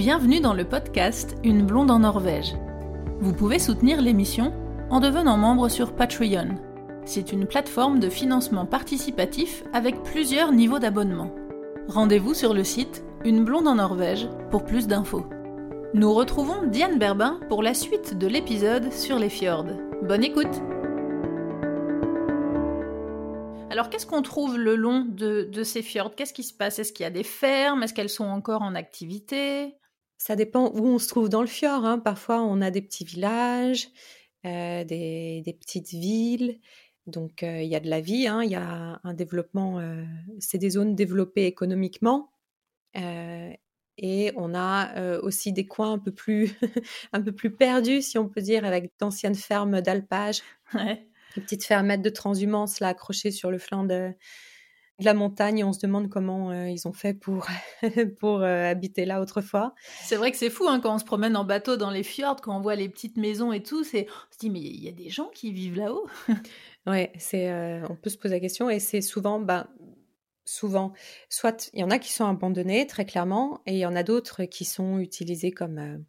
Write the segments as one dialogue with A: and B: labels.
A: Bienvenue dans le podcast Une blonde en Norvège. Vous pouvez soutenir l'émission en devenant membre sur Patreon. C'est une plateforme de financement participatif avec plusieurs niveaux d'abonnement. Rendez-vous sur le site Une blonde en Norvège pour plus d'infos. Nous retrouvons Diane Berbin pour la suite de l'épisode sur les fjords. Bonne écoute alors, qu'est-ce qu'on trouve le long de, ces fjords? Qu'est-ce qui se passe? Est-ce qu'il y a des fermes? Est-ce qu'elles sont encore en activité?
B: Ça dépend où on se trouve dans le fjord. Hein. Parfois, on a des petits villages, euh, des, petites villes. Donc, euh, il y a de la vie, hein. il y a un développement. Euh, c'est des zones développées économiquement. et on a aussi des coins un peu plus, un peu plus perdus, si on peut dire, avec d'anciennes fermes d'alpage. Ouais une petite fermette de transhumance là accrochée sur le flanc de, la montagne. On se demande comment euh, ils ont fait pour, pour euh, habiter là autrefois.
A: C'est vrai que c'est fou hein, quand on se promène en bateau dans les fjords, quand on voit les petites maisons et tout. C'est, on se dit mais il y a des gens qui vivent là-haut.
B: ouais, c'est, euh, on peut se poser la question et c'est souvent, bah, souvent, soit il y en a qui sont abandonnés très clairement et il y en a d'autres qui sont utilisés comme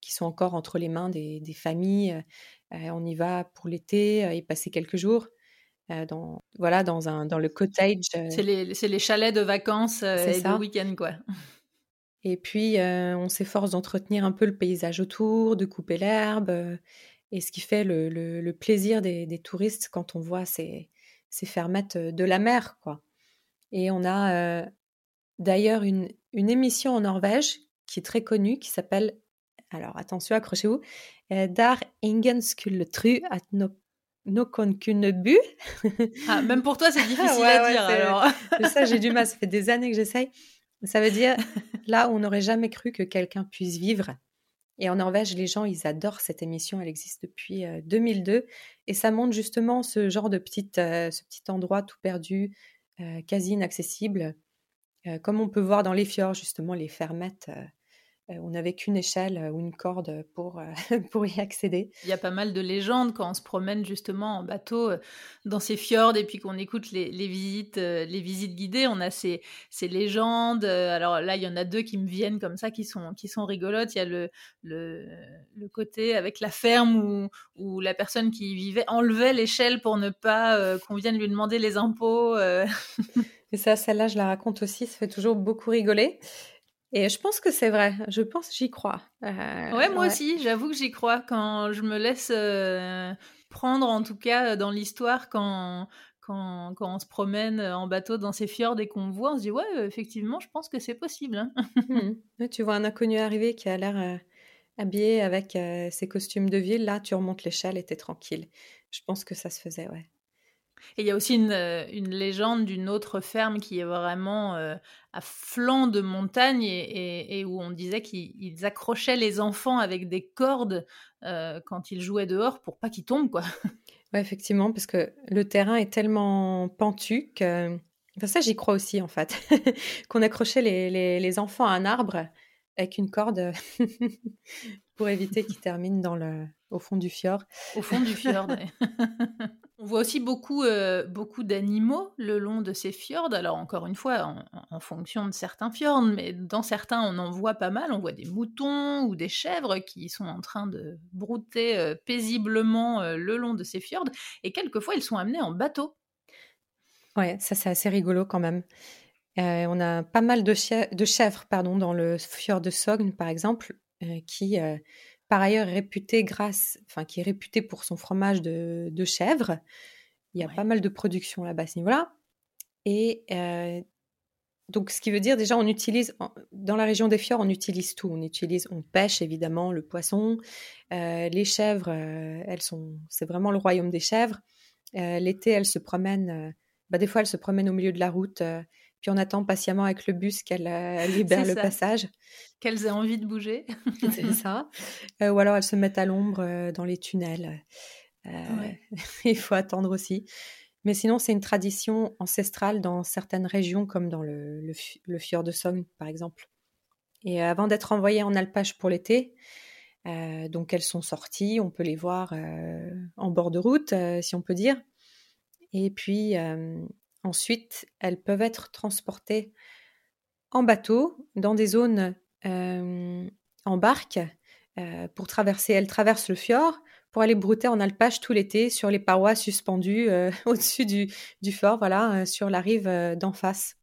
B: qui sont encore entre les mains des, des familles on y va pour l'été et passer quelques jours. Dans voilà dans un dans le cottage.
A: C'est les, les, chalets de vacances et de week-end quoi.
B: Et puis on s'efforce d'entretenir un peu le paysage autour, de couper l'herbe, et ce qui fait le, le, plaisir des, des, touristes quand on voit ces, ces fermettes de la mer quoi. Et on a d'ailleurs une, une émission en Norvège qui est très connue qui s'appelle alors attention, accrochez-vous, der ingen skulle tru at no kunne bu.
A: Ah, même pour toi, c'est difficile à dire. Alors.
B: ça, j'ai du mal. Ça fait des années que j'essaye. Ça veut dire là, on n'aurait jamais cru que quelqu'un puisse vivre. Et en Norvège, les gens, ils adorent cette émission. Elle existe depuis 2002 euh, et ça montre justement ce genre de petite, euh, ce petit endroit tout perdu, euh, quasi inaccessible, comme on peut voir dans les fjords justement les fermettes on n'avait qu'une échelle ou une corde pour, pour y accéder.
A: Il y a pas mal de légendes quand on se promène justement en bateau dans ces fjords et puis qu'on écoute les, visites, les visites guidées. On a ces, ces légendes. Alors là, il y en a deux qui me viennent comme ça, qui sont, qui sont rigolotes. Il y a le, le, côté avec la ferme où, où, la personne qui y vivait enlevait l'échelle pour ne pas qu'on vienne lui demander les impôts.
B: et ça, celle-là, je la raconte aussi. Ça fait toujours beaucoup rigoler. Et je pense que c'est vrai. Je pense, j'y crois.
A: Euh, ouais, moi aussi. J'avoue que j'y crois quand je me laisse euh, prendre, en tout cas, dans l'histoire, quand, quand, quand, on se promène en bateau dans ces fjords et qu'on voit, on se dit ouais, effectivement, je pense que c'est possible. Hein.
B: Mmh. Tu vois un inconnu arriver qui a l'air euh, habillé avec ses costumes de ville. Là, tu remontes l'échelle et t'es tranquille. Je pense que ça se faisait, ouais.
A: Et il y a aussi une, euh, une légende d'une autre ferme qui est vraiment euh, à flanc de montagne et, et, où on disait qu'ils accrochaient les enfants avec des cordes euh, quand ils jouaient dehors pour pas qu'ils tombent, quoi.
B: Ouais, effectivement, parce que le terrain est tellement pentu que. Enfin, ça, j'y crois aussi, en fait. Qu'on accrochait les, les, les, enfants à un arbre avec une corde pour éviter qu'ils terminent dans le, au fond du fjord.
A: Au fond du fjord, On voit aussi beaucoup, euh, beaucoup d'animaux le long de ces fjords. Alors encore une fois, en, fonction de certains fjords, mais dans certains, on en voit pas mal. On voit des moutons ou des chèvres qui sont en train de brouter euh, paisiblement euh, le long de ces fjords. Et quelquefois, ils sont amenés en bateau.
B: Ouais, ça c'est assez rigolo quand même. on a pas mal de, de, chèvres pardon, dans le fjord de Sogn, par exemple, qui par ailleurs réputé grâce, enfin qui est réputé pour son fromage de, chèvre. Il y a pas mal de production là-bas à ce niveau-là. Et euh, donc, ce qui veut dire déjà, on utilise dans la région des fjords, on utilise tout. On utilise, on pêche évidemment le poisson, euh, les chèvres. Euh, elles sont, c'est vraiment le royaume des chèvres. L'été, elles se promènent. Bah, des fois, elles se promènent au milieu de la route puis on attend patiemment avec le bus qu'elle euh, libère le passage.
A: Qu'elles aient envie de bouger.
B: c'est ça. Euh, ou alors elles se mettent à l'ombre euh, dans les tunnels. Il faut attendre aussi. Mais sinon, c'est une tradition ancestrale dans certaines régions, comme dans le, le, fjord de Somme, par exemple. Et avant d'être envoyées en alpage pour l'été, donc elles sont sorties, on peut les voir en bord de route, si on peut dire. Et puis, Ensuite, elles peuvent être transportées en bateau dans des zones en barque pour traverser. Elle traverse le fjord pour aller brouter en alpage tout l'été sur les parois suspendues au-dessus du, du, fort, voilà, sur la rive d'en face.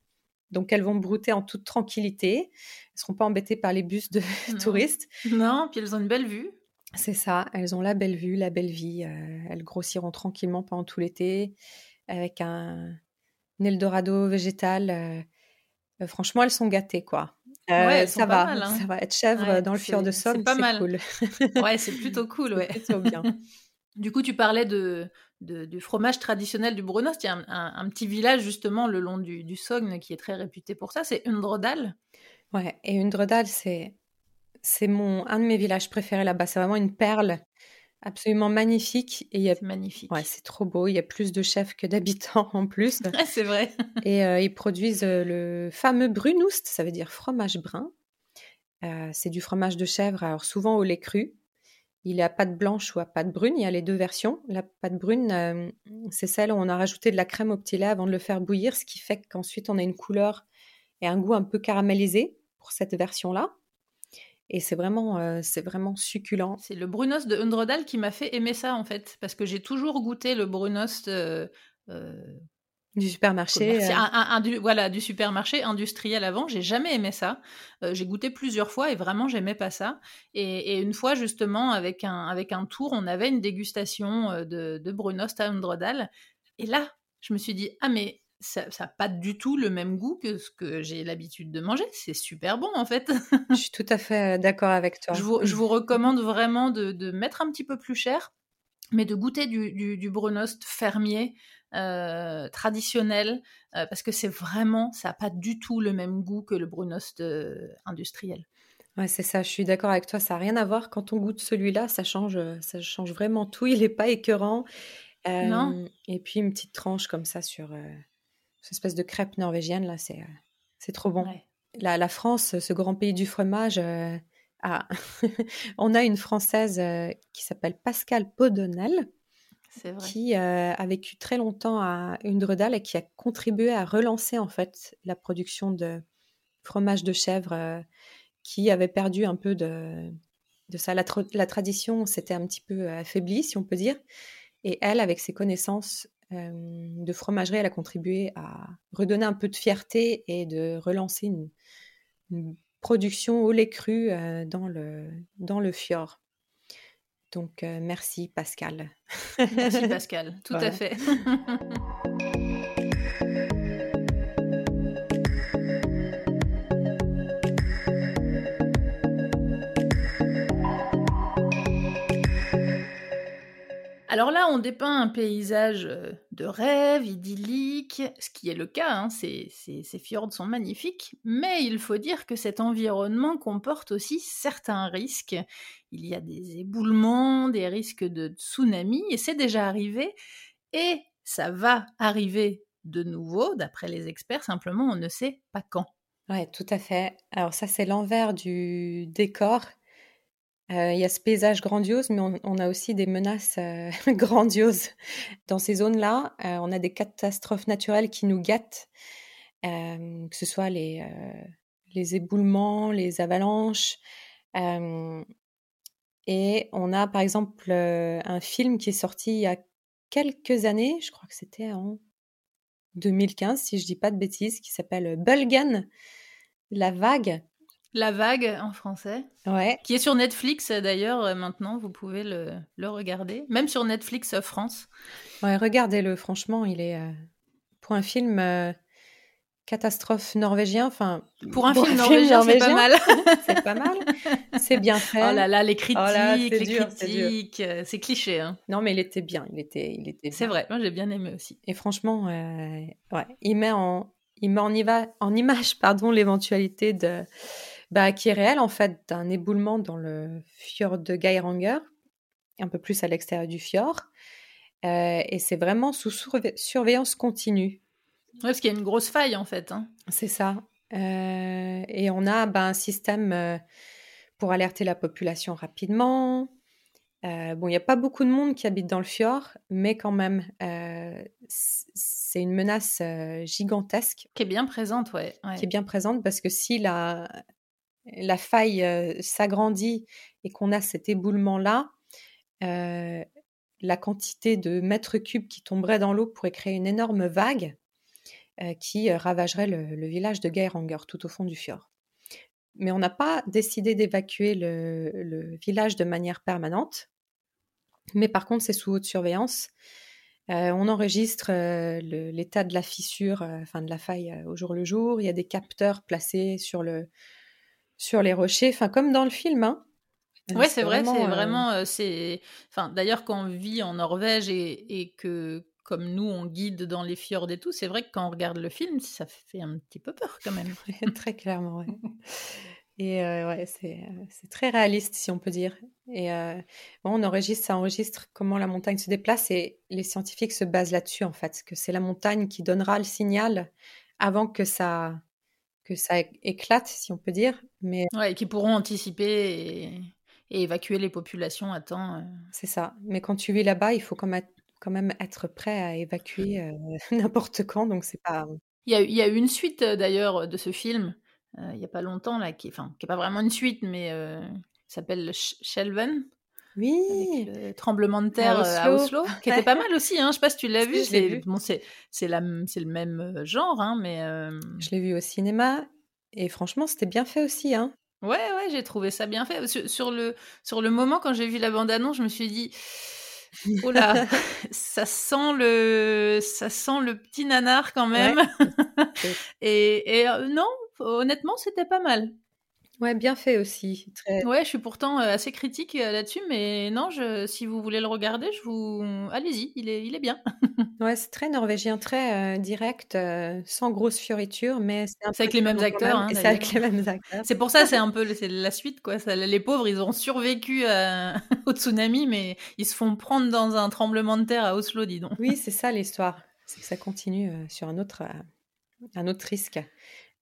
B: Donc elles vont brouter en toute tranquillité. Elles ne seront pas embêtées par les bus de touristes.
A: Non, puis elles ont une belle vue.
B: C'est ça, elles ont la belle vue, la belle vie. Euh, elles grossiront tranquillement pendant tout l'été avec un, Eldorado végétal. Euh, euh, franchement, elles sont gâtées, quoi.
A: ouais, ça
B: va,
A: mal, hein.
B: ça va être chèvre dans le fjord de Somme, c'est pas mal. cool.
A: ouais, c'est plutôt cool, ouais.
B: plutôt bien.
A: Du coup, tu parlais de, du fromage traditionnel du Brunost. Il y a un, petit village justement le long du, du, Sogne qui est très réputé pour ça. C'est Undredal.
B: Ouais, et Undredal, c'est c'est mon un de mes villages préférés là-bas. C'est vraiment une perle absolument magnifique.
A: Et C'est magnifique.
B: Ouais, c'est trop beau. Il y a plus de chefs que d'habitants en plus.
A: c'est vrai.
B: et euh, ils produisent euh, le fameux brunost, ça veut dire fromage brun. Euh, c'est du fromage de chèvre, alors souvent au lait cru. Il est à pâte blanche ou à pâte brune. Il y a les deux versions. La pâte brune, c'est celle où on a rajouté de la crème au petit lait avant de le faire bouillir, ce qui fait qu'ensuite on a une couleur et un goût un peu caramélisé pour cette version-là. Et c'est vraiment, c'est vraiment succulent.
A: C'est le Brunost de Undredal qui m'a fait aimer ça en fait, parce que j'ai toujours goûté le Brunost
B: du supermarché.
A: du, voilà, du supermarché industriel avant. J'ai jamais aimé ça. j'ai goûté plusieurs fois et vraiment j'aimais pas ça. Et, une fois justement avec un, avec un tour, on avait une dégustation de, de Brunost à Undredal. Et là, je me suis dit ah mais ça n'a pas du tout le même goût que ce que j'ai l'habitude de manger. C'est super bon en fait.
B: je suis tout à fait d'accord avec toi.
A: Je vous, recommande vraiment de, mettre un petit peu plus cher, mais de goûter du, du, Brunost fermier. Euh, traditionnel euh, parce que c'est vraiment ça n'a pas du tout le même goût que le Brunost euh, industriel.
B: Ouais, c'est ça, je suis d'accord avec toi, ça n'a rien à voir. Quand on goûte celui-là, ça change, ça change vraiment tout. Il n'est pas écœurant.
A: non.
B: Et puis une petite tranche comme ça sur, cette espèce de crêpe norvégienne là, c'est euh, c'est trop bon. La, la, France, ce grand pays du fromage, euh, on a une française euh, qui s'appelle Pascal Podonel, qui a vécu très longtemps à Undredal et qui a contribué à relancer en fait la production de fromage de chèvre qui avait perdu un peu de, de ça. La, la tradition s'était un petit peu affaiblie, si on peut dire. Et elle, avec ses connaissances euh, de fromagerie, elle a contribué à redonner un peu de fierté et de relancer une, production au lait cru euh, dans, le, dans le fjord. Donc, euh, merci Pascal.
A: Merci Pascal, tout à fait. Alors là, on dépeint un paysage euh, de rêve, idyllique, ce qui est le cas, hein, ces, fjords sont magnifiques, mais il faut dire que cet environnement comporte aussi certains risques. Il y a des éboulements, des risques de tsunami, et c'est déjà arrivé, et ça va arriver de nouveau, d'après les experts, simplement on ne sait pas quand.
B: Oui, tout à fait. Alors ça, c'est l'envers du décor il y a ce paysage grandiose, mais on, a aussi des menaces grandioses. Dans ces zones-là, on a des catastrophes naturelles qui nous gâtent, que ce soit les, les éboulements, les avalanches. et on a par exemple un film qui est sorti il y a quelques années, je crois que c'était en 2015, si je dis pas de bêtises, qui s'appelle Bulgan, la vague.
A: La vague en français.
B: Ouais.
A: Qui est sur Netflix d'ailleurs euh, maintenant, vous pouvez le, regarder. Même sur Netflix euh, France.
B: Ouais, regardez-le, franchement, il est. Euh, pour un film catastrophe norvégien, enfin.
A: Pour un film norvégien, c'est pas mal.
B: c'est pas mal. C'est bien fait.
A: Oh là là, les critiques, oh les critiques, c'est cliché. Hein.
B: Non, mais il était bien, il était, il était.
A: C'est vrai, moi j'ai bien aimé aussi.
B: Et franchement, ouais, il met en, il met en, en image, pardon, l'éventualité de bah, qui est réel en fait d'un éboulement dans le fjord de Geiranger, un peu plus à l'extérieur du fjord. Euh, et c'est vraiment sous surveillance continue.
A: Oui, parce qu'il y a une grosse faille en fait. Hein.
B: C'est ça. Euh, et on a bah, un système euh, pour alerter la population rapidement. bon, il n'y a pas beaucoup de monde qui habite dans le fjord, mais quand même, c'est une menace gigantesque.
A: Qui est bien présente, ouais.
B: Qui est bien présente parce que si la, la faille s'agrandit et qu'on a cet éboulement-là, la quantité de mètres cubes qui tomberait dans l'eau pourrait créer une énorme vague qui ravagerait le, village de Geiranger tout au fond du fjord. Mais on n'a pas décidé d'évacuer le, village de manière permanente. Mais par contre, c'est sous haute surveillance. on enregistre l'état de la fissure, enfin de la faille au jour le jour. Il y a des capteurs placés sur le, sur les rochers, enfin comme dans le film. Hein.
A: Ouais, c'est vrai, c'est vraiment, euh, c'est, enfin, d'ailleurs, quand on vit en Norvège et, que, comme nous, on guide dans les fjords et tout, c'est vrai que quand on regarde le film, ça fait un petit peu peur quand même.
B: très clairement, ouais. Et euh, ouais, c'est, très réaliste, si on peut dire. Et euh, on enregistre, ça enregistre comment la montagne se déplace et les scientifiques se basent là-dessus, en fait, que c'est la montagne qui donnera le signal avant que ça, que ça éclate, si on peut dire. Mais...
A: Ouais, qui pourront anticiper et, évacuer les populations à temps. Euh.
B: C'est ça. Mais quand tu vis là-bas, il faut quand même, quand même être prêt à évacuer euh, n'importe quand. Donc, c'est pas.
A: Il y, y a eu une suite euh, d'ailleurs de ce film, il n'y a pas longtemps, là, qui n'est qui est pas vraiment une suite, mais s'appelle Shelven.
B: Oui.
A: le tremblement de terre à Oslo, qui était pas mal aussi. Hein. Je sais pas si tu l'as vu. C'est bon, c'est c'est le même genre, hein, mais.
B: Je l'ai vu au cinéma et franchement, c'était bien fait aussi. Hein.
A: Ouais, ouais, j'ai trouvé ça bien fait. Sur, le, sur le moment, quand j'ai vu la bande-annonce, je me suis dit, oh là, ça sent le, ça sent le petit nanar quand même. et, et euh, non, honnêtement, c'était pas mal.
B: Ouais, bien fait aussi.
A: Très... Ouais, je suis pourtant assez critique là-dessus, mais non, je, si vous voulez le regarder, je vous, allez-y, il est, il est bien.
B: ouais, c'est très norvégien, très euh, direct, sans grosse fioriture, mais
A: c'est avec les mêmes acteurs. Hein,
B: c'est avec les mêmes acteurs.
A: C'est pour ça, c'est un peu c'est la suite, quoi. Ça, les pauvres, ils ont survécu au tsunami, mais ils se font prendre dans un tremblement de terre à Oslo, dis donc.
B: Oui, c'est ça l'histoire. C'est que ça continue sur un autre, un autre risque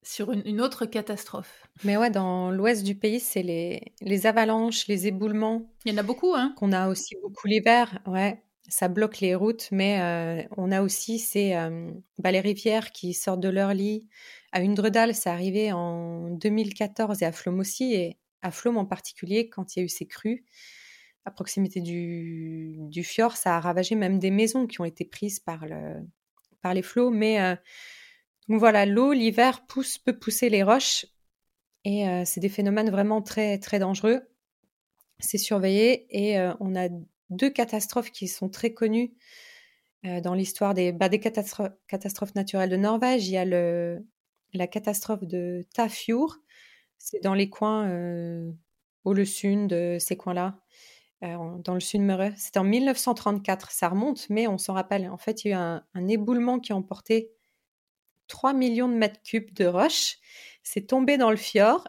A: sur une, autre catastrophe.
B: Mais ouais, dans l'ouest du pays, c'est les, les avalanches, les éboulements.
A: Il y en a beaucoup, hein
B: Qu'on a aussi beaucoup l'hiver, ouais. Ça bloque les routes, mais euh, on a aussi ces, euh, bah, les rivières qui sortent de leur lit. À Undredal, c'est arrivé en 2014 et à Flom aussi, et à Flom en particulier, quand il y a eu ces crues, à proximité du, du fjord, ça a ravagé même des maisons qui ont été prises par, le, par les flots, mais... Euh, donc voilà, l'eau, l'hiver, pousse, peut pousser les roches. Et euh, c'est des phénomènes vraiment très, très dangereux. C'est surveillé. Et euh, on a deux catastrophes qui sont très connues euh, dans l'histoire des, bah, catastrophes, naturelles de Norvège. Il y a la catastrophe de Tafjord. C'est dans les coins au le sud de ces coins-là. dans le sud Møre. C'était en 1934, ça remonte, mais on s'en rappelle. En fait, il y a eu un, un éboulement qui a emporté 3 millions de mètres cubes de roches. C'est tombé dans le fjord.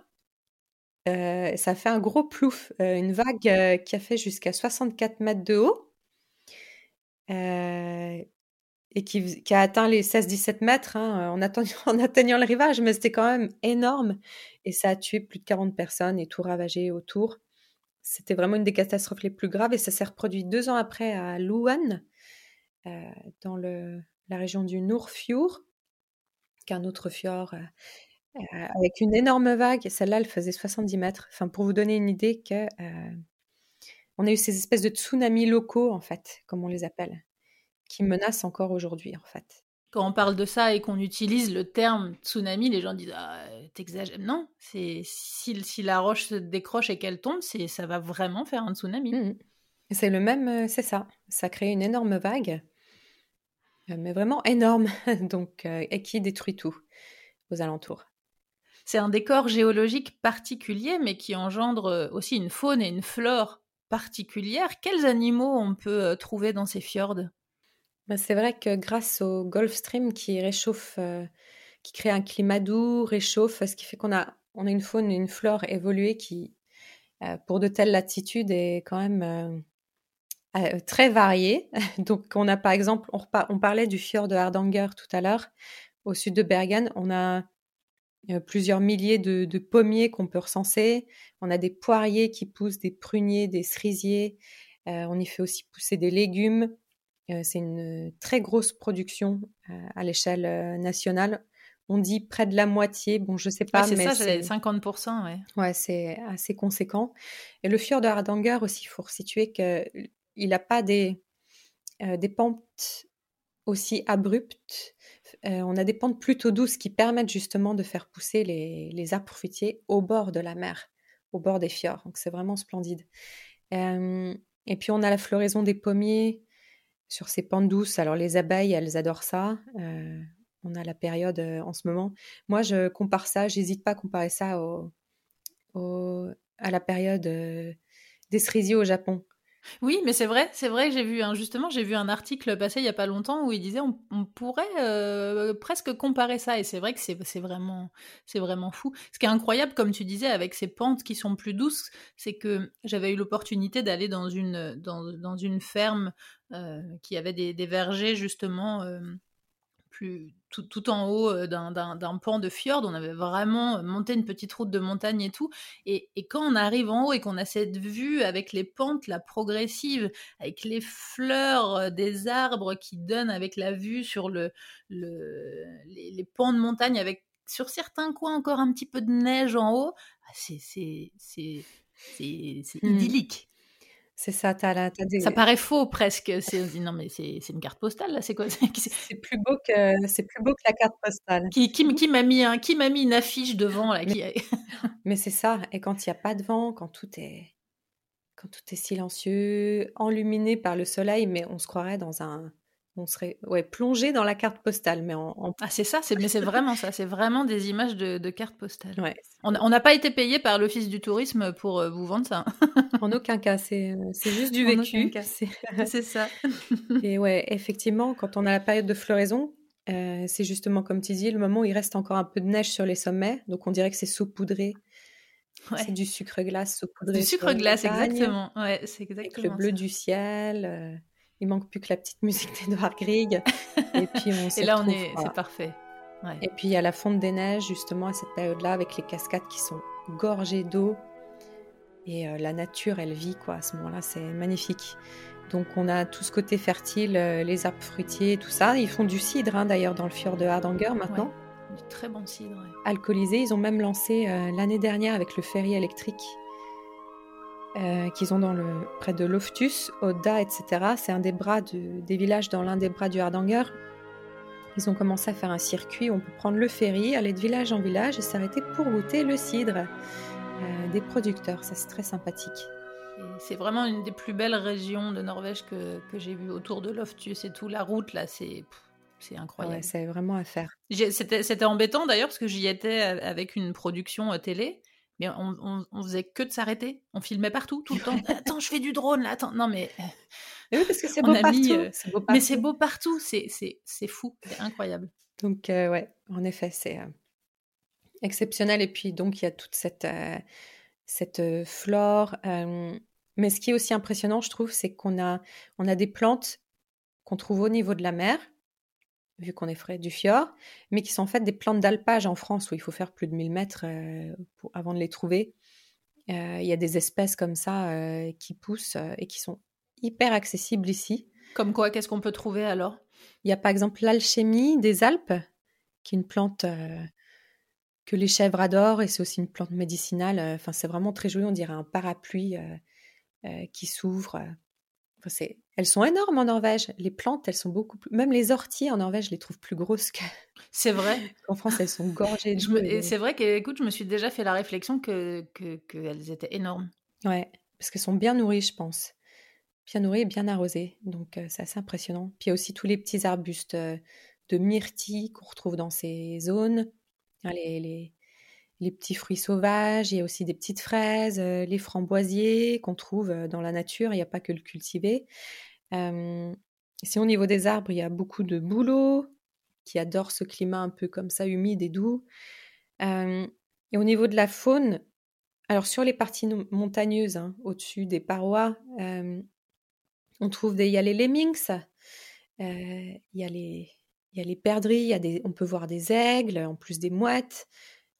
B: Euh, ça fait un gros plouf, euh, une vague euh, qui a fait jusqu'à 64 mètres de haut et qui, a atteint les 16-17 mètres hein, en, atteignant le rivage, mais c'était quand même énorme et ça a tué plus de 40 personnes et tout ravagé autour. C'était vraiment une des catastrophes les plus graves et ça s'est reproduit deux ans après à Luan, dans la région du Nordfjord qu'un autre fjord euh, euh, avec une énorme vague. Celle-là, elle faisait 70 mètres. Enfin, pour vous donner une idée que euh, on a eu ces espèces de tsunamis locaux, en fait, comme on les appelle, qui menacent encore aujourd'hui, en fait.
A: Quand on parle de ça et qu'on utilise le terme tsunami, les gens disent ah, t'exagères. Non, c'est si, si, la roche se décroche et qu'elle tombe, c'est ça va vraiment faire un tsunami.
B: Mmh c'est le même, c'est ça. Ça crée une énorme vague mais vraiment énorme, donc euh, et qui détruit tout aux alentours.
A: C'est un décor géologique particulier, mais qui engendre euh, aussi une faune et une flore particulières. Quels animaux on peut trouver dans ces fjords?
B: Bah, C'est vrai que grâce au Gulf Stream qui réchauffe, qui crée un climat doux, réchauffe, ce qui fait qu'on a, on a une faune et une flore évoluée qui, pour de telles latitudes, est quand même euh, très variés. Donc, on a par exemple, on, parlait du fjord de Hardanger tout à l'heure, au sud de Bergen. On a euh, plusieurs milliers de, pommiers qu'on peut recenser. On a des poiriers qui poussent, des pruniers, des cerisiers. Euh, on y fait aussi pousser des légumes. c'est une très grosse production à l'échelle nationale. on dit près de la moitié. Bon, je sais pas,
A: c'est
B: mais
A: ça, 50%, ouais.
B: Ouais, c'est assez conséquent. Et le fjord de Hardanger aussi, il faut resituer qu'il n'a pas des, euh, des pentes aussi abruptes. Euh, on a des pentes plutôt douces qui permettent justement de faire pousser les, arbres fruitiers au bord de la mer, au bord des fjords. Donc c'est vraiment splendide. Euh, et puis on a la floraison des pommiers sur ces pentes douces. Alors les abeilles, elles adorent ça. on a la période en ce moment. Moi, je compare ça, j'hésite pas à comparer ça à la période des cerisiers au Japon.
A: Oui, mais c'est vrai, c'est vrai. J'ai vu un, justement, j'ai vu un article passé il y a pas longtemps où il disait on, pourrait euh, presque comparer ça. Et c'est vrai que c'est vraiment, c'est vraiment fou. Ce qui est incroyable, comme tu disais, avec ces pentes qui sont plus douces, c'est que j'avais eu l'opportunité d'aller dans une dans, une ferme euh, qui avait des, des vergers justement. Euh, plus tout, tout en haut euh, d'un pan de fjord. On avait vraiment euh, monté une petite route de montagne et tout. Et, et quand on arrive en haut et qu'on a cette vue avec les pentes, la progressive, avec les fleurs euh, des arbres qui donnent avec la vue sur le, le les, les pans de montagne, avec sur certains coins encore un petit peu de neige en haut, ah, c'est mmh. idyllique.
B: C'est ça,
A: Ça paraît faux presque. C'est non mais c'est une carte postale là, c'est quoi?
B: C'est plus beau que c'est plus beau que la carte postale.
A: Qui, qui, qui m'a mis un qui m'a mis une affiche devant là qui...
B: Mais c'est ça. Et quand il n'y a pas de vent, quand tout est quand tout est silencieux, enluminé par le soleil, mais on se croirait dans un on serait ouais, plongé dans la carte postale. Mais en,
A: Ah, c'est ça, c'est, mais c'est vraiment ça, c'est vraiment des images de, de carte postale.
B: Ouais.
A: On n'a pas été payé par l'Office du tourisme pour euh, vous vendre ça.
B: en aucun cas, c'est, euh, c'est juste du vécu.
A: C'est, ça.
B: Et ouais, effectivement, quand on a la période de floraison, euh, c'est justement comme tu dis, le moment où il reste encore un peu de neige sur les sommets, donc on dirait que c'est saupoudré. Ouais. C'est du sucre glace saupoudré.
A: Du sucre glace, exactement. Ouais, c'est exactement.
B: Avec le bleu du ciel. Il manque plus que la petite musique d'Edouard Grieg.
A: et puis on Et là, on est, c'est parfait.
B: Et puis il y a la fonte des neiges justement à cette période-là avec les cascades qui sont gorgées d'eau et euh, la nature elle vit quoi à ce moment-là c'est magnifique. Donc on a tout ce côté fertile, euh, les arbres fruitiers, tout ça. Ils font du cidre hein, d'ailleurs dans le fjord de Hardanger maintenant.
A: Du très bon cidre.
B: Alcoolisé. Ils ont même lancé euh, l'année dernière avec le ferry électrique euh, qu'ils ont dans le, près de Loftus, Oda, etc. C'est un des bras des villages dans l'un des bras du Hardanger. Ils ont commencé à faire un circuit où on peut prendre le ferry, aller de village en village et s'arrêter pour goûter le cidre euh, des producteurs. Ça, c'est très sympathique.
A: C'est vraiment une des plus belles régions de Norvège que, que j'ai vues autour de Loftus et tout. La route, là, c'est c'est incroyable. Ouais,
B: c'est vraiment à faire.
A: C'était embêtant d'ailleurs parce que j'y étais avec une production euh, télé mais on, on, faisait que de s'arrêter. On filmait partout, tout le temps. attends, je fais du drone là, attends. Non, mais.
B: oui, parce que c'est beau, partout.
A: Euh, mais c'est beau partout, c'est fou, c'est incroyable.
B: Donc, euh, ouais, en effet, c'est euh, exceptionnel. Et puis, donc, il y a toute cette, cette flore. mais ce qui est aussi impressionnant, je trouve, c'est qu'on a, on a des plantes qu'on trouve au niveau de la mer, vu qu'on est frais du fjord, mais qui sont en fait des plantes d'alpage en France où il faut faire plus de 1000 mètres euh, avant de les trouver. Euh, il y a des espèces comme ça euh, qui poussent et qui sont hyper accessibles ici.
A: Comme quoi, qu'est-ce qu'on peut trouver alors?
B: Il y a par exemple l'alchimie des Alpes, qui est une plante que les chèvres adorent et c'est aussi une plante médicinale. Enfin, c'est vraiment très joli, on dirait un parapluie qui s'ouvre elles sont énormes en Norvège. Les plantes, elles sont beaucoup plus. Même les orties en Norvège, je les trouve plus grosses que.
A: C'est vrai.
B: en France, elles sont gorgées
A: de. Et c'est vrai que, écoute, je me suis déjà fait la réflexion que qu'elles étaient énormes.
B: Ouais, parce qu'elles sont bien nourries, je pense. Bien nourries et bien arrosées. Donc, euh, c'est assez impressionnant. Puis il y a aussi tous les petits arbustes euh, de myrtille qu'on retrouve dans ces zones. Les, les, les petits fruits sauvages, il y a aussi des petites fraises, euh, les framboisiers qu'on trouve euh, dans la nature, il n'y a pas que le cultiver. Euh, au niveau des arbres, il y a beaucoup de bouleaux qui adorent ce climat un peu comme ça, humide et doux. et au niveau de la faune, alors sur les parties montagneuses, hein, au-dessus des parois, on trouve des, il y a les lemmings, il y a les, il y a les perdrix, il des, on peut voir des aigles, en plus des mouettes.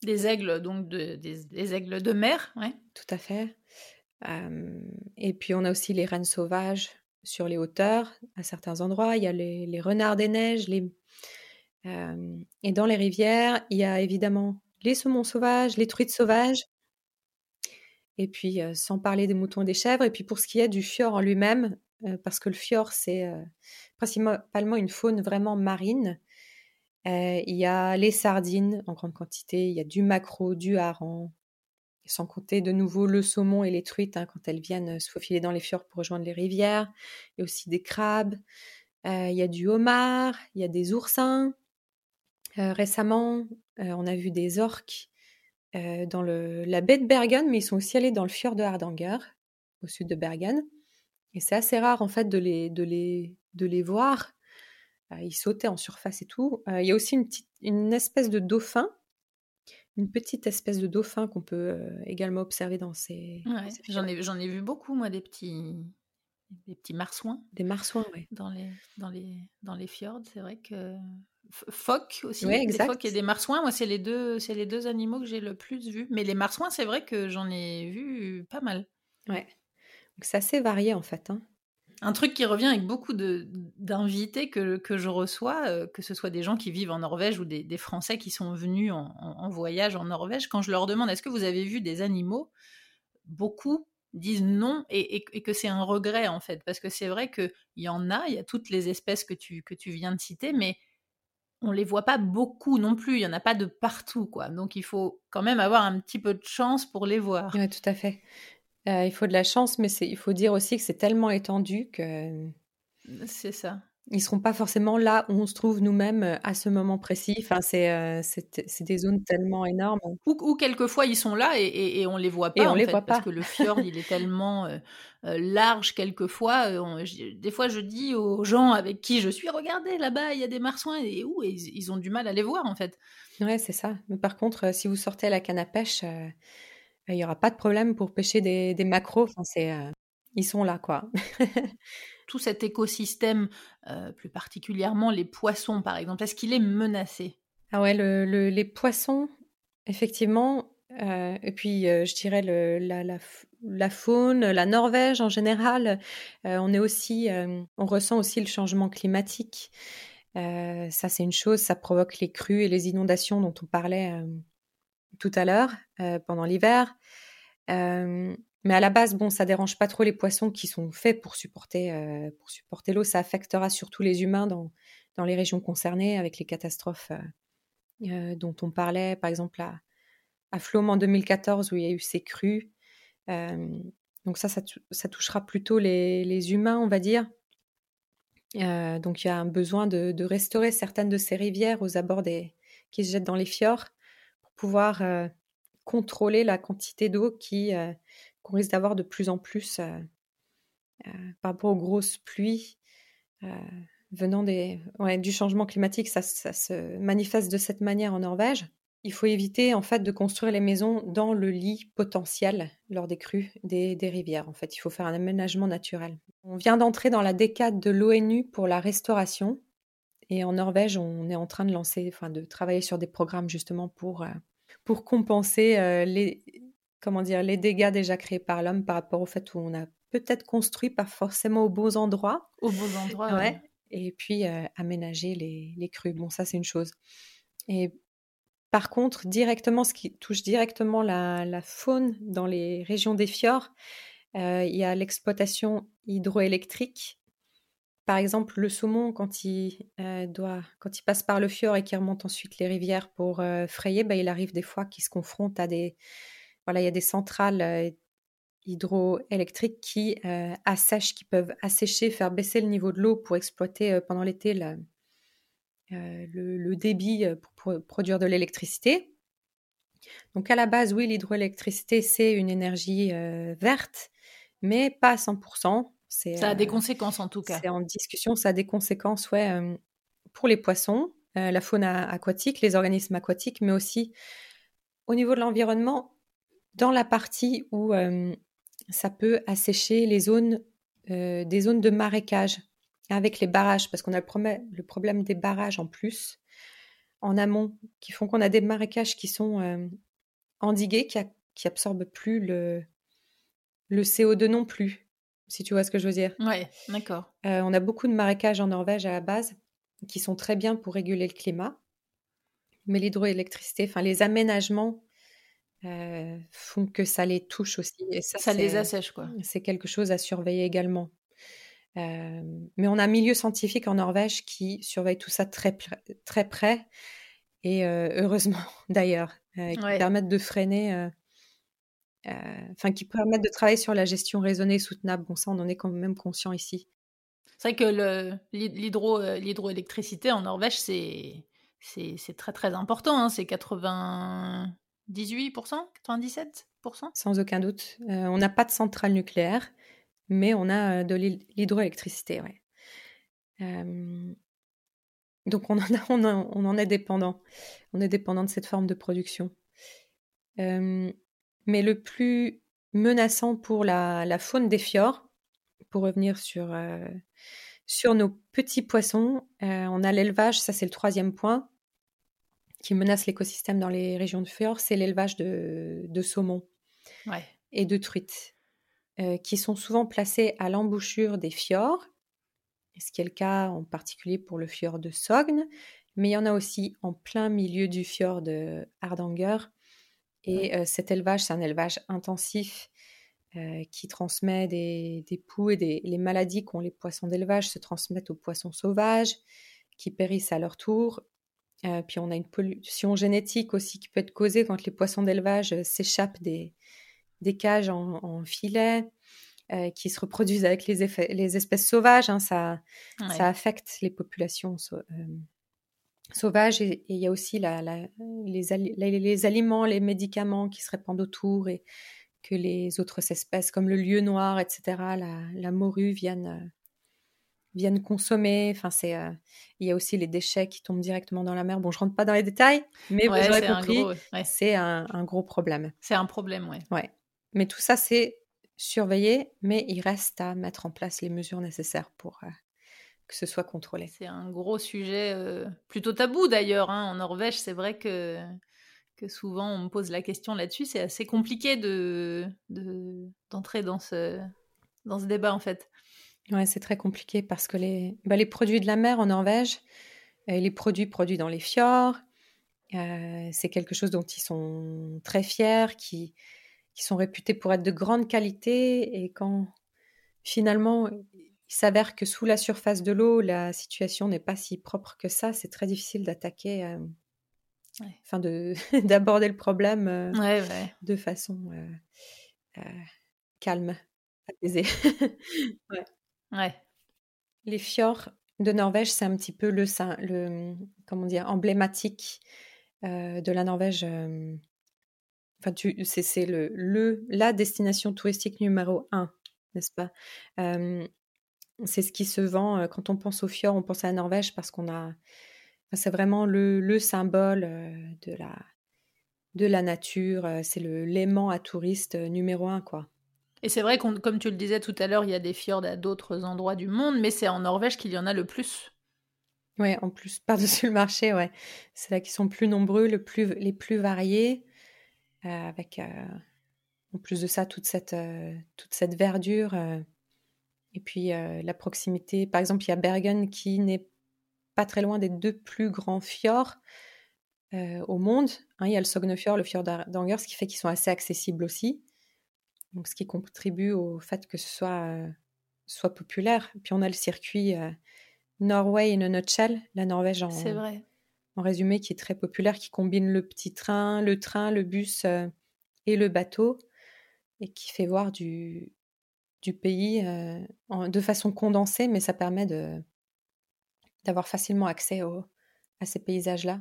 A: Des aigles, donc de, des, aigles de mer, ouais.
B: Tout à fait. et puis on a aussi les rennes sauvages sur les hauteurs, à certains endroits. Il y a les, renards des neiges, les, et dans les rivières, il y a évidemment les saumons sauvages, les truites sauvages, et puis sans parler des moutons et des chèvres. Et puis pour ce qui est du fjord en lui-même, parce que le fjord, c'est principalement une faune vraiment marine, il y a les sardines en grande quantité, il y a du maquereau, du hareng, sans compter de nouveau le saumon et les truites hein, quand elles viennent se faufiler dans les fjords pour rejoindre les rivières. Il y a aussi des crabes, il y a du homard, il y a des oursins. récemment, on a vu des orques dans la baie de Bergen, mais ils sont aussi allés dans le fjord de Hardanger, au sud de Bergen. Et c'est assez rare en fait de les, de les voir. Ils sautaient en surface et tout. il y a aussi une, petite, une espèce de dauphin une petite espèce de dauphin qu'on peut également observer dans ces.
A: j'en ai, j'en ai vu beaucoup, moi, des petits, des petits marsouins.
B: Des marsouins, oui.
A: Dans les, dans les, dans les fjords, c'est vrai que phoques aussi.
B: Oui, exact.
A: Des phoques et des marsouins, moi, c'est les deux, c'est les deux animaux que j'ai le plus vus. Mais les marsouins, c'est vrai que j'en ai vu pas mal.
B: Ouais. Donc c'est assez varié en fait. Hein.
A: Un truc qui revient avec beaucoup d'invités que, que, je reçois, euh, que ce soit des gens qui vivent en Norvège ou des, Français qui sont venus en, voyage en Norvège, quand je leur demande est-ce que vous avez vu des animaux, beaucoup disent non et, que c'est un regret en fait, parce que c'est vrai qu'il y en a, il y a toutes les espèces que tu, que tu viens de citer, mais on les voit pas beaucoup non plus, il y en a pas de partout quoi. Donc il faut quand même avoir un petit peu de chance pour les voir.
B: Oui, tout à fait. Euh, il faut de la chance, mais il faut dire aussi que c'est tellement étendu que.
A: C'est ça.
B: Ils seront pas forcément là où on se trouve nous-mêmes euh, à ce moment précis. Enfin, c'est euh, des zones tellement énormes.
A: Ou, quelquefois ils sont là et, et, on les voit pas.
B: Et on les
A: fait,
B: voit
A: pas parce que le fjord il est tellement large quelquefois. des fois je dis aux gens avec qui je suis, regardez là-bas il y a des marsouins et où ils, ont du mal à les voir en fait.
B: Ouais, c'est ça. Mais par contre, si vous sortez à la canne à pêche il n'y aura pas de problème pour pêcher des, des macros. Enfin, c'est, euh, ils sont là, quoi.
A: Tout cet écosystème, euh, plus particulièrement les poissons, par exemple, est-ce qu'il est menacé?
B: Ah ouais, le, les poissons, effectivement. Euh, et puis, je dirais le, la, la, la, faune, la Norvège en général. on est aussi, on ressent aussi le changement climatique. ça, c'est une chose. Ça provoque les crues et les inondations dont on parlait tout à l'heure, euh, pendant l'hiver. Euh, mais à la base, bon, ça dérange pas trop les poissons qui sont faits pour supporter, euh, supporter l'eau. Ça affectera surtout les humains dans, dans les régions concernées avec les catastrophes dont on parlait, par exemple à, à en 2014 où il y a eu ces crues. donc ça, ça, touchera plutôt les, les, humains, on va dire. donc il y a un besoin de, de, restaurer certaines de ces rivières aux abords des, qui se jettent dans les fjords pouvoir contrôler la quantité d'eau qui qu'on risque d'avoir de plus en plus par rapport aux grosses pluies venant du changement climatique. Ça, se manifeste de cette manière en Norvège. Il faut éviter en fait de construire les maisons dans le lit potentiel lors des crues des, des rivières. En fait, il faut faire un aménagement naturel. On vient d'entrer dans la décade de l'ONU pour la restauration. Et en Norvège, on est en train de lancer, enfin, de travailler sur des programmes justement pour pour compenser euh, les, comment dire, les dégâts déjà créés par l'homme par rapport au fait où on a peut-être construit pas forcément aux beaux endroits.
A: Aux beaux endroits, ouais.
B: Et puis euh, aménager les, les crues. Bon, ça c'est une chose. Et par contre, directement, ce qui touche directement la, la faune dans les régions des fjords, euh, il y a l'exploitation hydroélectrique par exemple, le saumon, quand il, euh, doit, quand il passe par le fjord et qu'il remonte ensuite les rivières pour euh, frayer, bah, il arrive des fois qu'il se confronte à des... Voilà, il y a des centrales euh, hydroélectriques qui assèchent, qui peuvent assécher, faire baisser le niveau de l'eau pour exploiter pendant l'été le, le, débit pour, produire de l'électricité. Donc à la base, oui, l'hydroélectricité, c'est une énergie verte, mais pas à 100%
A: ça a des euh, conséquences en tout cas.
B: C'est en discussion, ça a des conséquences, ouais, euh, pour les poissons, euh, la faune aquatique, les organismes aquatiques, mais aussi au niveau de l'environnement, dans la partie où ça peut assécher les zones, des zones de marécage avec les barrages, parce qu'on a le problème, des barrages en plus en amont, qui font qu'on a des marécages qui sont endigués, qui, qui absorbent plus le, le CO2 non plus si tu vois ce que je veux dire.
A: Ouais, d'accord.
B: Euh, on a beaucoup de marécages en Norvège à la base. qui sont très bien pour réguler le climat. Mais l'hydroélectricité, enfin les aménagements font que ça les touche aussi.
A: Et ça, ça les assèche, quoi.
B: C'est quelque chose à surveiller également. mais on a un milieu scientifique en Norvège qui surveille tout ça très, très près, et heureusement d'ailleurs, qui permettent de freiner, enfin qui permettent de travailler sur la gestion raisonnée et soutenable. Bon, ça, on en est quand même conscient ici.
A: C'est vrai que l'hydroélectricité en Norvège, c'est très très important. Hein. C'est 80 18%, 97%
B: Sans aucun doute. Euh, on n'a pas de centrale nucléaire, mais on a euh, de l'hydroélectricité, ouais. Euh, donc on en, on, en, est dépendant. On est dépendant de cette forme de production. Mais le plus menaçant pour la, faune des fjords, pour revenir sur, sur nos petits poissons, on a l'élevage, ça c'est le troisième point qui menace l'écosystème dans les régions de fjord, c'est l'élevage de, de saumon et de truites, euh, qui sont souvent placés à l'embouchure des fjords, ce qui est le cas en particulier pour le fjord de Sogn, mais il y en a aussi en plein milieu du fjord de Hardanger. Et euh, cet élevage, c'est un élevage intensif euh, qui transmet des, des poux et des, les maladies qu'ont les poissons d'élevage se transmettent aux poissons sauvages qui périssent à leur tour. Euh, puis on a une pollution génétique aussi qui peut être causée quand les poissons d'élevage euh, s'échappent des, des, cages en, en filet, qui se reproduisent avec les, effets, les espèces sauvages. Hein, ça, ça affecte les populations sauvages. Et il y a aussi la, la, les, les, aliments, les médicaments qui se répandent autour et que les autres espèces comme le lieu noir, etc., la, morue viennent viennent consommer. Enfin, c'est, euh, il y a aussi les déchets qui tombent directement dans la mer. Bon, je rentre pas dans les détails, mais vous aurez compris, c'est un, gros problème.
A: C'est un problème, ouais.
B: Ouais. Mais tout ça, c'est surveillé, mais il reste à mettre en place les mesures nécessaires pour euh, que ce soit contrôlé.
A: C'est un gros sujet, euh, plutôt tabou d'ailleurs. Hein. En Norvège, c'est vrai que que souvent on me pose la question là-dessus. C'est assez compliqué de d'entrer dans ce dans ce débat en fait.
B: Ouais, c'est très compliqué parce que les, bah, les produits de la mer en Norvège, euh, les produits produits dans les fjords, euh, c'est quelque chose dont ils sont très fiers, qui, qui sont réputés pour être de grande qualité. Et quand finalement il s'avère que sous la surface de l'eau, la situation n'est pas si propre que ça, c'est très difficile d'attaquer, euh, enfin de d'aborder le problème de façon calme, apaisée.
A: ouais. Ouais.
B: Les fjords de Norvège, c'est un petit peu le, le comment dire, emblématique euh, de la Norvège. Euh, enfin, c'est le, le, la destination touristique numéro un, n'est-ce pas? Euh, C'est ce qui se vend quand on pense aux fjords, on pense à la Norvège parce qu'on a, c'est vraiment le, le symbole de la de la nature. C'est le l'aimant à touristes numéro un, quoi.
A: Et c'est vrai, qu'on, comme tu le disais tout à l'heure, il y a des fjords à d'autres endroits du monde, mais c'est en Norvège qu'il y en a le plus.
B: Oui, en plus, par-dessus le marché, ouais. C'est là qu'ils sont plus nombreux, le plus, les plus variés, euh, avec euh, en plus de ça toute cette, euh, toute cette verdure. Et puis la proximité. Par exemple, il y a Bergen qui n'est pas très loin des deux plus grands fjords au monde. Hein, il y a le Sognefjord, le fjord d'Angers, ce qui fait qu'ils sont assez accessibles aussi donc ce qui contribue au fait que ce soit, euh, soit populaire. Puis on a le circuit euh, Norway in a nutshell, la Norvège en,
A: vrai.
B: en résumé, qui est très populaire, qui combine le petit train, le train, le bus euh, et le bateau, et qui fait voir du, du pays de façon condensée, mais ça permet de d'avoir facilement accès à ces paysages-là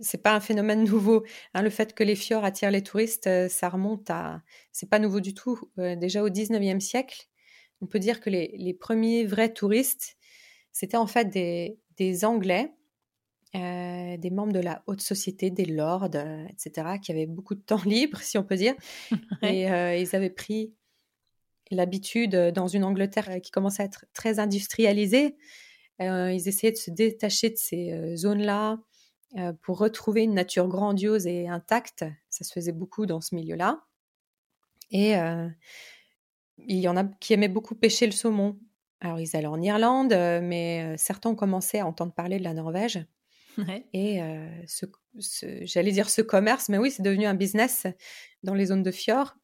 B: c'est pas un phénomène nouveau. Hein, le fait que les fjords attirent les touristes, euh, ça remonte à. C'est pas nouveau du tout. Euh, déjà au 19e siècle, on peut dire que les, premiers vrais touristes, c'était en fait des, Anglais, euh, des membres de la haute société, des lords, etc., qui avaient beaucoup de temps libre, si on peut dire. Et ils avaient pris l'habitude dans une Angleterre qui commençait à être très industrialisée. ils essayaient de se détacher de ces zones-là euh, pour retrouver une nature grandiose et intacte. Ça se faisait beaucoup dans ce milieu-là. Et euh, il y en a qui aimaient beaucoup pêcher le saumon. Alors, ils allaient en Irlande, mais certains ont commencé à entendre parler de la Norvège. Et ce, j'allais dire ce commerce, mais oui, c'est devenu un business dans les zones de fjord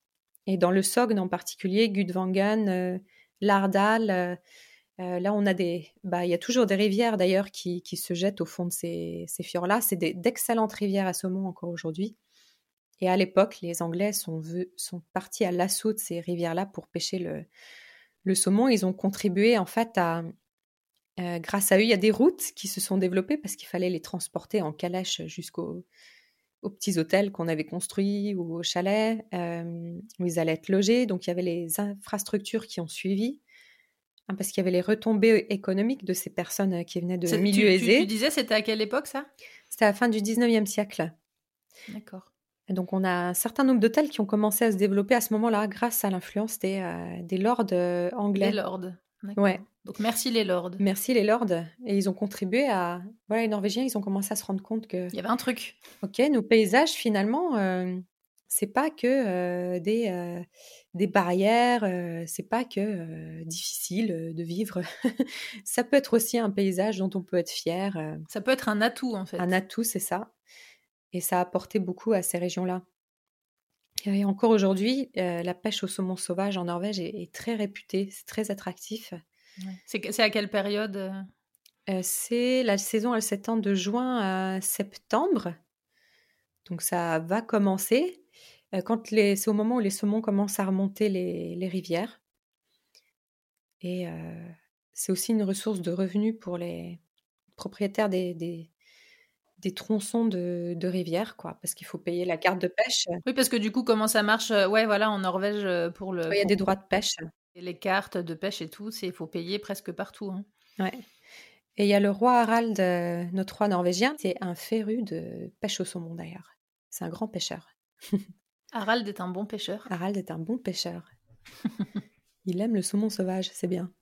B: et dans le Sogn en particulier, Gudvangen, Lardal. là, on a des, bah, il y a toujours des rivières d'ailleurs qui, qui, se jettent au fond de ces, ces fjords-là. C'est d'excellentes rivières à saumon encore aujourd'hui. Et à l'époque, les Anglais sont, sont partis à l'assaut de ces rivières-là pour pêcher le, le saumon. Ils ont contribué en fait à, euh, grâce à eux, il y a des routes qui se sont développées parce qu'il fallait les transporter en calèche jusqu'aux petits hôtels qu'on avait construits ou aux chalets euh, où ils allaient être logés. Donc il y avait les infrastructures qui ont suivi hein, parce qu'il y avait les retombées économiques de ces personnes euh, qui venaient de milieux aisés.
A: Tu, disais, c'était à quelle époque ça?
B: C'était à la fin du 19e siècle.
A: D'accord.
B: Donc on a un certain nombre d'hôtels qui ont commencé à se développer à ce moment-là grâce à l'influence des, des lords anglais.
A: Des lords.
B: Ouais.
A: Donc merci les lords.
B: Merci les lords. Et ils ont contribué à... Voilà, les Norvégiens, ils ont commencé à se rendre compte que...
A: Il y avait un truc.
B: Ok, nos paysages, finalement, euh, c'est pas que euh, des, euh, des barrières, c'est pas que difficile de vivre. ça peut être aussi un paysage dont on peut être fier.
A: Ça peut être un atout, en fait.
B: Un atout, c'est ça. Et ça a apporté beaucoup à ces régions-là. Et encore aujourd'hui, la pêche au saumon sauvage en Norvège est très réputée, c'est très attractif.
A: C'est à quelle période euh?
B: Euh, C'est la saison, elle s'étend de juin à septembre. Donc ça va commencer. Euh, quand c'est au moment où les saumons commencent à remonter les, les rivières. Et c'est aussi une ressource de revenus pour les propriétaires des, des, des tronçons de, de rivières, quoi, parce qu'il faut payer la carte de pêche.
A: Oui, parce que du coup, comment ça marche Ouais, voilà, en Norvège pour le.
B: Il y a des droits de pêche
A: les cartes de pêche et tout, il faut payer presque partout. Hein.
B: Ouais. Et il y a le roi Harald, euh, notre roi norvégien, c'est un féru de pêche au saumon d'ailleurs. C'est un grand pêcheur.
A: Harald est un bon pêcheur.
B: Harald est un bon pêcheur. il aime le saumon sauvage, c'est bien.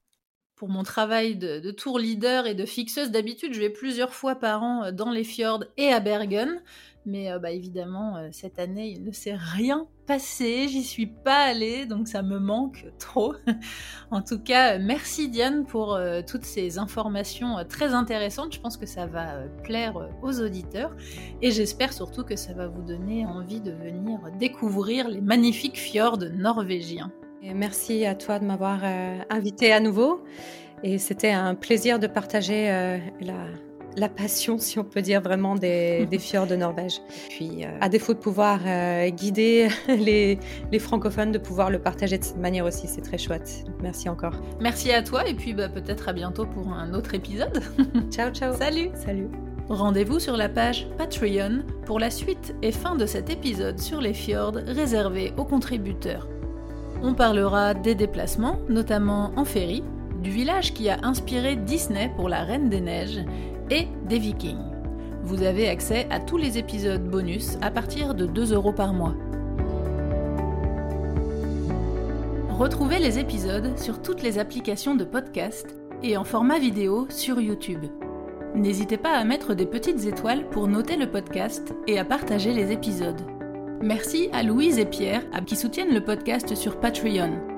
A: Mon travail de, tour leader et de fixeuse, d'habitude, je vais plusieurs fois par an euh, dans les fjords et à Bergen. Mais euh, bah, évidemment, euh, cette année, il ne s'est rien passé. J'y suis pas allée, donc ça me manque trop. en tout cas, merci Diane pour toutes ces informations très intéressantes. Je pense que ça va plaire aux auditeurs. Et j'espère surtout que ça va vous donner envie de venir découvrir les magnifiques fjords norvégiens.
B: Et merci à toi de m'avoir invité à nouveau. Et c'était un plaisir de partager la, la passion, si on peut dire vraiment, des, des fjords de Norvège. Puis, euh, à défaut de pouvoir euh, guider les, francophones, de pouvoir le partager de cette manière aussi, c'est très chouette. Merci encore.
A: Merci à toi et puis bah, peut-être à bientôt pour un autre épisode.
B: ciao, ciao.
A: Salut.
B: Salut.
A: Rendez-vous sur la page Patreon pour la suite et fin de cet épisode sur les fjords réservé aux contributeurs. On parlera des déplacements, notamment en ferry, du village qui a inspiré Disney pour la Reine des Neiges et des Vikings. Vous avez accès à tous les épisodes bonus à partir de 2 euros par mois. Retrouvez les épisodes sur toutes les applications de podcast et en format vidéo sur YouTube. N'hésitez pas à mettre des petites étoiles pour noter le podcast et à partager les épisodes. Merci à Louise et Pierre qui soutiennent le podcast sur Patreon.